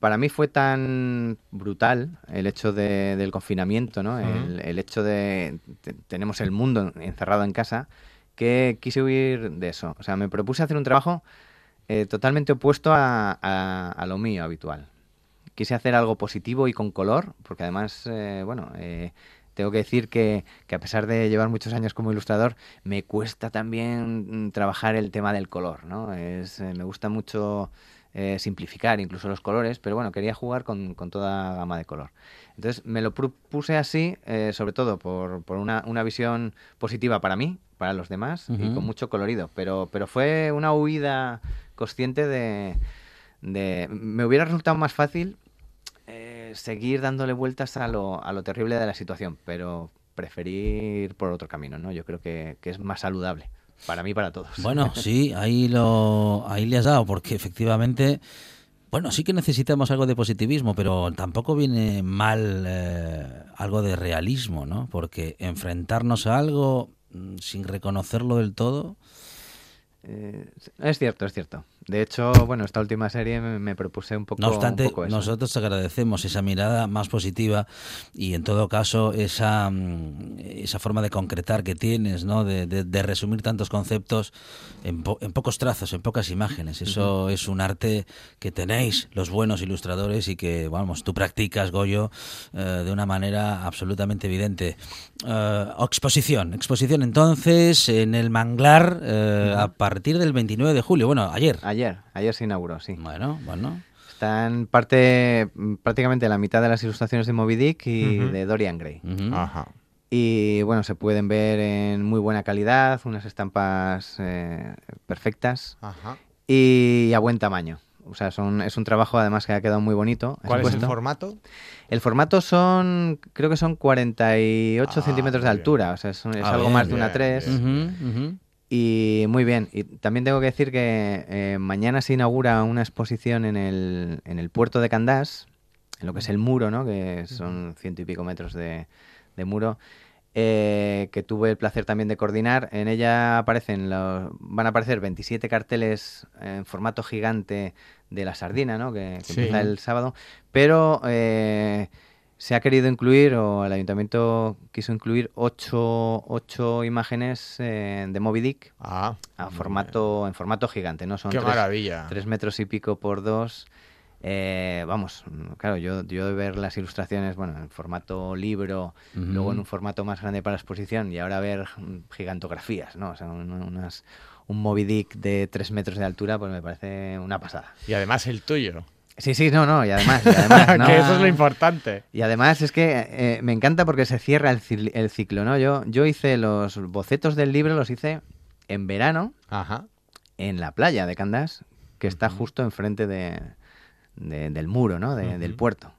para mí fue tan brutal el hecho de- del confinamiento, ¿no? El, hecho de te- tenemos el mundo encerrado en casa, que quise huir de eso. O sea, me propuse hacer un trabajo eh, totalmente opuesto a, a- a lo mío habitual. Quise hacer algo positivo y con color, porque además, eh, bueno, eh, tengo que decir que, que a pesar de llevar muchos años como ilustrador, me cuesta también mm, trabajar el tema del color, ¿no? Es, eh, me gusta mucho eh, simplificar incluso los colores, pero bueno, quería jugar con, con toda gama de color. Entonces me lo propuse así, eh, sobre todo por, por una, una visión positiva para mí, para los demás, y con mucho colorido. Pero, pero fue una huida consciente de, de... Me hubiera resultado más fácil eh, seguir dándole vueltas a lo, a lo terrible de la situación, pero preferí ir por otro camino, ¿no? Yo creo que, que es más saludable, para mí para todos. Bueno, sí, ahí lo ahí le has dado, porque efectivamente, bueno, sí que necesitamos algo de positivismo, pero tampoco viene mal eh, algo de realismo, ¿no? Porque enfrentarnos a algo mm, sin reconocerlo del todo. Eh, es cierto, es cierto. De hecho, bueno, esta última serie me, propuse un poco, No obstante, un poco eso. nosotros agradecemos esa mirada más positiva y en todo caso esa, mm, esa forma de concretar que tienes, ¿no? de, de- de resumir tantos conceptos en, po- en pocos trazos, en pocas imágenes. Eso es un arte que tenéis los buenos ilustradores y que, vamos, tú practicas, Goyo, eh, de una manera absolutamente evidente. Eh, exposición, exposición entonces en el Manglar eh, a partir del 29 de julio, bueno, ayer. Ayer, ayer se inauguró, sí. Bueno, bueno. Está en parte, mm, prácticamente la mitad de las ilustraciones de Moby Dick y de Dorian Gray. Ajá. Y bueno, se pueden ver en muy buena calidad, unas estampas eh, perfectas Ajá. y a buen tamaño. O sea, son, es un trabajo además que ha quedado muy bonito. ¿Cuál es el formato? El formato son, creo que son 48 Ah, centímetros de bien. altura, o sea, es, Ah, algo bien, más de una bien, 3. bien. Ujú, ujú. Y muy bien. Y también tengo que decir que eh, mañana se inaugura una exposición en el, en el puerto de Candás, en lo que es el muro, ¿no? Que son ciento y pico metros de, de muro. eh, que tuve el placer también de coordinar. En ella aparecen los, van a aparecer 27 carteles en formato gigante de la sardina, ¿no? que, que Sí. empieza el sábado, pero eh, se ha querido incluir, o el ayuntamiento quiso incluir, ocho, ocho imágenes eh, de Moby Dick Ah, a formato, en formato gigante, ¿no? Son Qué tres, maravilla. tres metros y pico por dos. Eh, vamos, claro, yo, yo de ver las ilustraciones, bueno, en formato libro, luego en un formato más grande para exposición y ahora ver mm, gigantografías, ¿no? O sea, un, unas, un Moby Dick de tres metros de altura, pues me parece una pasada. Y además el tuyo. Sí, sí, no, no, y además, y además, no. que eso es lo importante. Y además es que eh, me encanta porque se cierra el, el ciclo, ¿no? Yo, yo hice los bocetos del libro, los hice en verano Ajá. en la playa de Candás, que está justo enfrente de, de- del muro, ¿no? De- Del puerto.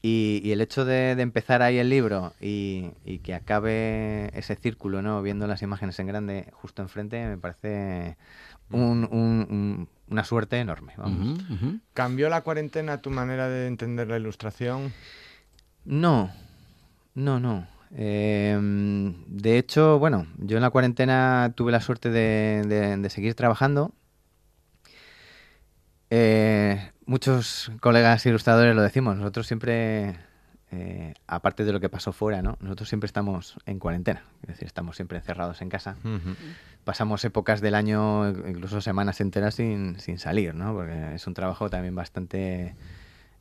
Y, y el hecho de, de empezar ahí el libro y, y que acabe ese círculo, ¿no? Viendo las imágenes en grande justo enfrente, me parece un- un- un- una suerte enorme. vamos. ¿Cambió la cuarentena tu manera de entender la ilustración? No, no, no. Eh, de hecho, bueno, yo en la cuarentena tuve la suerte de, de- de seguir trabajando. Eh, muchos colegas ilustradores lo decimos, nosotros siempre, eh, aparte de lo que pasó fuera, ¿no? Nosotros siempre estamos en cuarentena, es decir, estamos siempre encerrados en casa. Pasamos épocas del año, incluso semanas enteras sin, sin salir, ¿no? Porque es un trabajo también bastante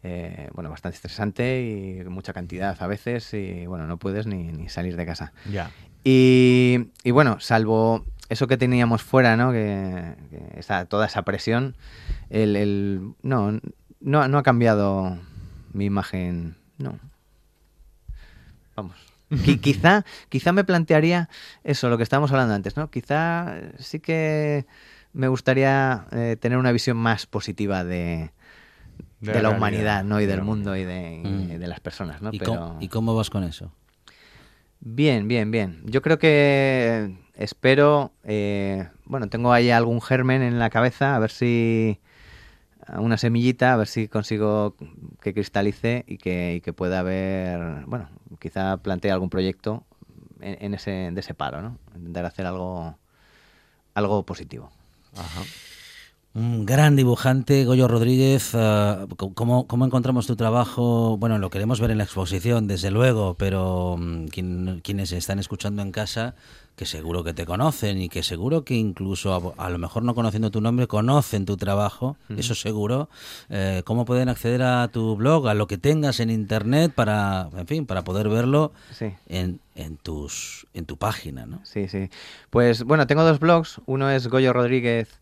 eh, bueno, bastante estresante y mucha cantidad a veces y bueno, no puedes ni, ni salir de casa. Ya. Y, y bueno, salvo eso que teníamos fuera, ¿no? Que, que esa, toda esa presión, el, el- no, no, no ha cambiado mi imagen, no. Vamos. Qui- quizá, quizá me plantearía eso, lo que estábamos hablando antes, ¿no? Quizá eh, sí que me gustaría eh, tener una visión más positiva de, De de, la humanidad, ¿no? Y de del mundo y de, y Mm. de las personas, ¿no? ¿Y, Pero... cómo, y cómo vas con eso? Bien, bien, bien. Yo creo que espero, eh, bueno, tengo ahí algún germen en la cabeza, a ver si una semillita, a ver si consigo que cristalice y que, que pueda haber, bueno, quizá plantee algún proyecto en, en ese, de ese paro, ¿no? Intentar hacer algo, algo positivo. Un gran dibujante, Goyo Rodríguez. ah, ¿cómo, ¿Cómo encontramos tu trabajo? Bueno, lo queremos ver en la exposición, desde luego, pero mm, quien- quienes están escuchando en casa, que seguro que te conocen y que seguro que incluso a, a lo mejor no conociendo tu nombre, conocen tu trabajo, eso seguro. Eh, ¿Cómo pueden acceder a tu blog, a lo que tengas en internet para, en fin, para poder verlo Sí. en, en, tus, en tu página, ¿no? Sí, sí. Pues bueno, tengo dos blogs. Uno es goyorodríguez.blogspot.com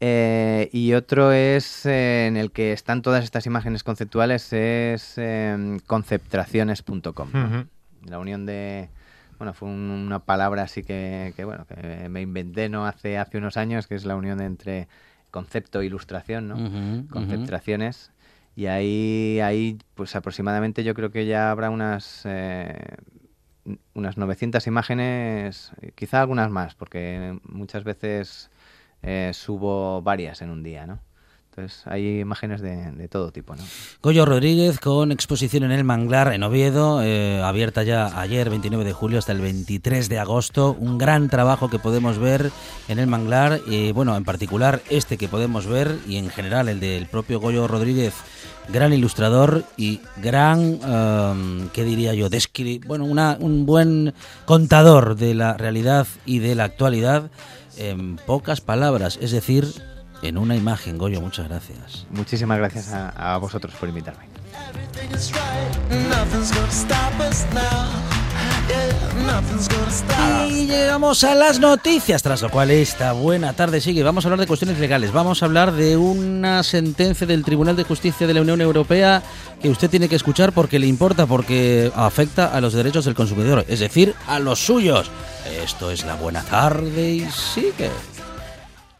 eh, y otro es eh, en el que están todas estas imágenes conceptuales, es eh, conceptraciones.com. La unión de... Bueno, fue un- una palabra así que, que, bueno, que me inventé no hace, hace unos años, que es la unión entre concepto e ilustración, ¿no? Conceptraciones. Y ahí, ahí, pues aproximadamente yo creo que ya habrá unas, eh, unas 900 imágenes, eh, quizá algunas más, porque muchas veces eh, subo varias en un día, ¿no? Entonces hay imágenes de, todo tipo, ¿no? Goyo Rodríguez con exposición en el Manglar en Oviedo, eh, abierta ya ayer 29 de julio hasta el 23 de agosto. Un gran trabajo que podemos ver en el Manglar y bueno, en particular este que podemos ver y en general el del propio Goyo Rodríguez, gran ilustrador y gran, eh, ¿qué diría yo? Descri bueno, una, un buen contador de la realidad y de la actualidad en pocas palabras, es decir, en una imagen. Goyo, muchas gracias. Muchísimas gracias a, a vosotros por invitarme. Y llegamos a las noticias, tras lo cual esta buena tarde sigue. Vamos a hablar de cuestiones legales, vamos a hablar de una sentencia del Tribunal de Justicia de la Unión Europea que usted tiene que escuchar porque le importa, porque afecta a los derechos del consumidor, es decir, a los suyos. Esto es la buena tarde y sigue.